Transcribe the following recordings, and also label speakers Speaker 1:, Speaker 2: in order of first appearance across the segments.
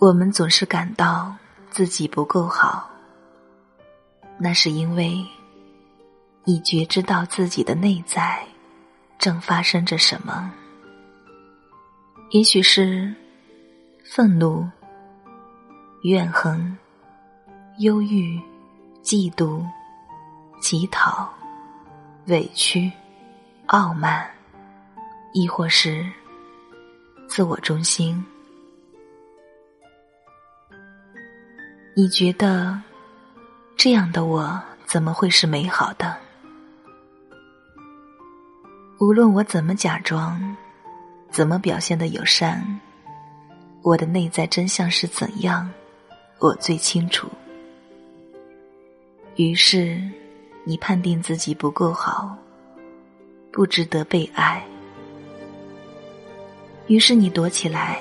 Speaker 1: 我们总是感到自己不够好，那是因为你觉知到自己的内在正发生着什么，也许是愤怒、怨恨、忧郁、嫉妒、乞讨、委屈、傲慢，亦或是自我中心。你觉得这样的我怎么会是美好的？无论我怎么假装，怎么表现的友善，我的内在真相是怎样，我最清楚。于是，你判定自己不够好，不值得被爱。于是你躲起来，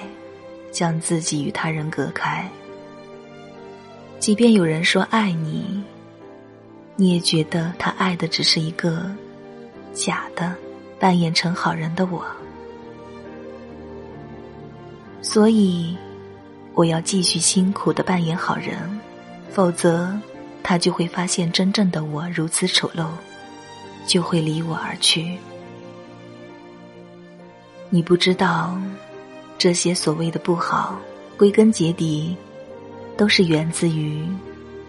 Speaker 1: 将自己与他人隔开。即便有人说爱你，你也觉得他爱的只是一个假的、扮演成好人的我。所以，我要继续辛苦的扮演好人，否则他就会发现真正的我如此丑陋，就会离我而去。你不知道，这些所谓的不好，归根结底。都是源自于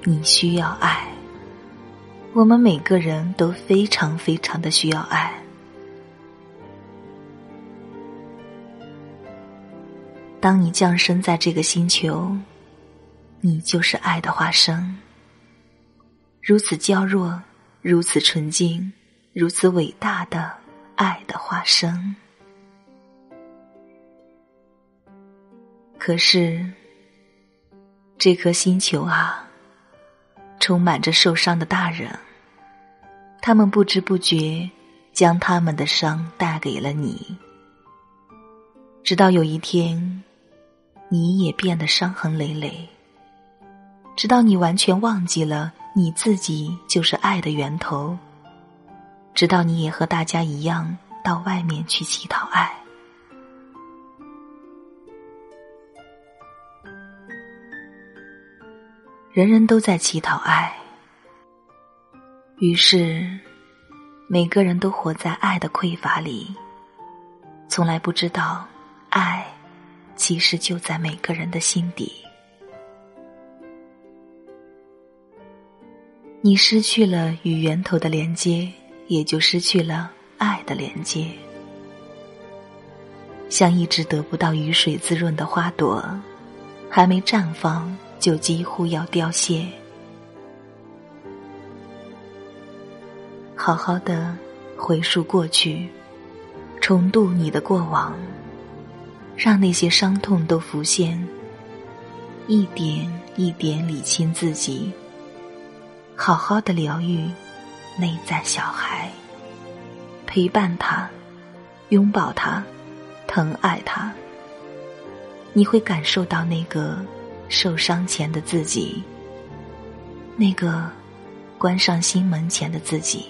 Speaker 1: 你需要爱。我们每个人都非常非常的需要爱。当你降生在这个星球，你就是爱的化身。如此娇弱，如此纯净，如此伟大的爱的化身。可是。这颗星球啊，充满着受伤的大人，他们不知不觉将他们的伤带给了你，直到有一天，你也变得伤痕累累，直到你完全忘记了你自己就是爱的源头，直到你也和大家一样到外面去乞讨爱。人人都在乞讨爱，于是每个人都活在爱的匮乏里，从来不知道爱其实就在每个人的心底。你失去了与源头的连接，也就失去了爱的连接，像一只得不到雨水滋润的花朵，还没绽放。就几乎要凋谢。好好的回溯过去，重渡你的过往，让那些伤痛都浮现，一点一点理清自己。好好的疗愈内在小孩，陪伴他，拥抱他，疼爱他，你会感受到那个。受伤前的自己，那个关上心门前的自己。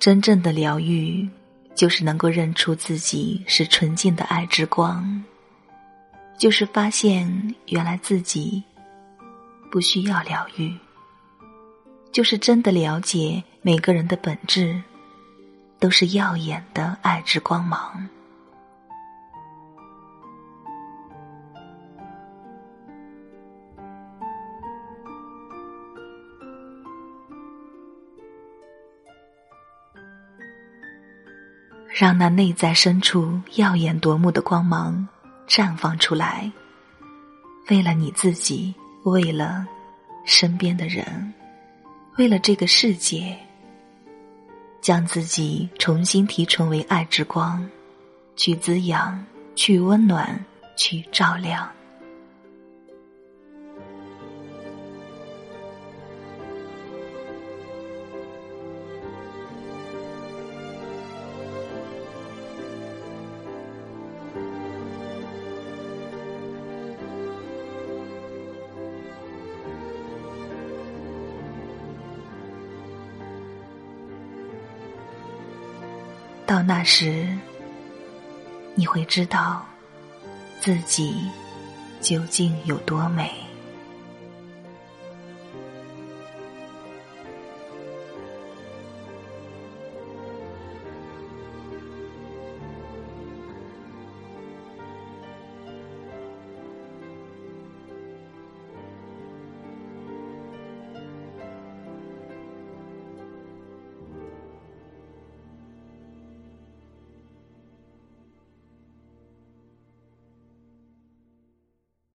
Speaker 1: 真正的疗愈，就是能够认出自己是纯净的爱之光，就是发现原来自己不需要疗愈，就是真的了解每个人的本质都是耀眼的爱之光芒。让那内在深处耀眼夺目的光芒绽放出来，为了你自己，为了身边的人，为了这个世界，将自己重新提纯为爱之光，去滋养，去温暖，去照亮。到那时，你会知道自己究竟有多美。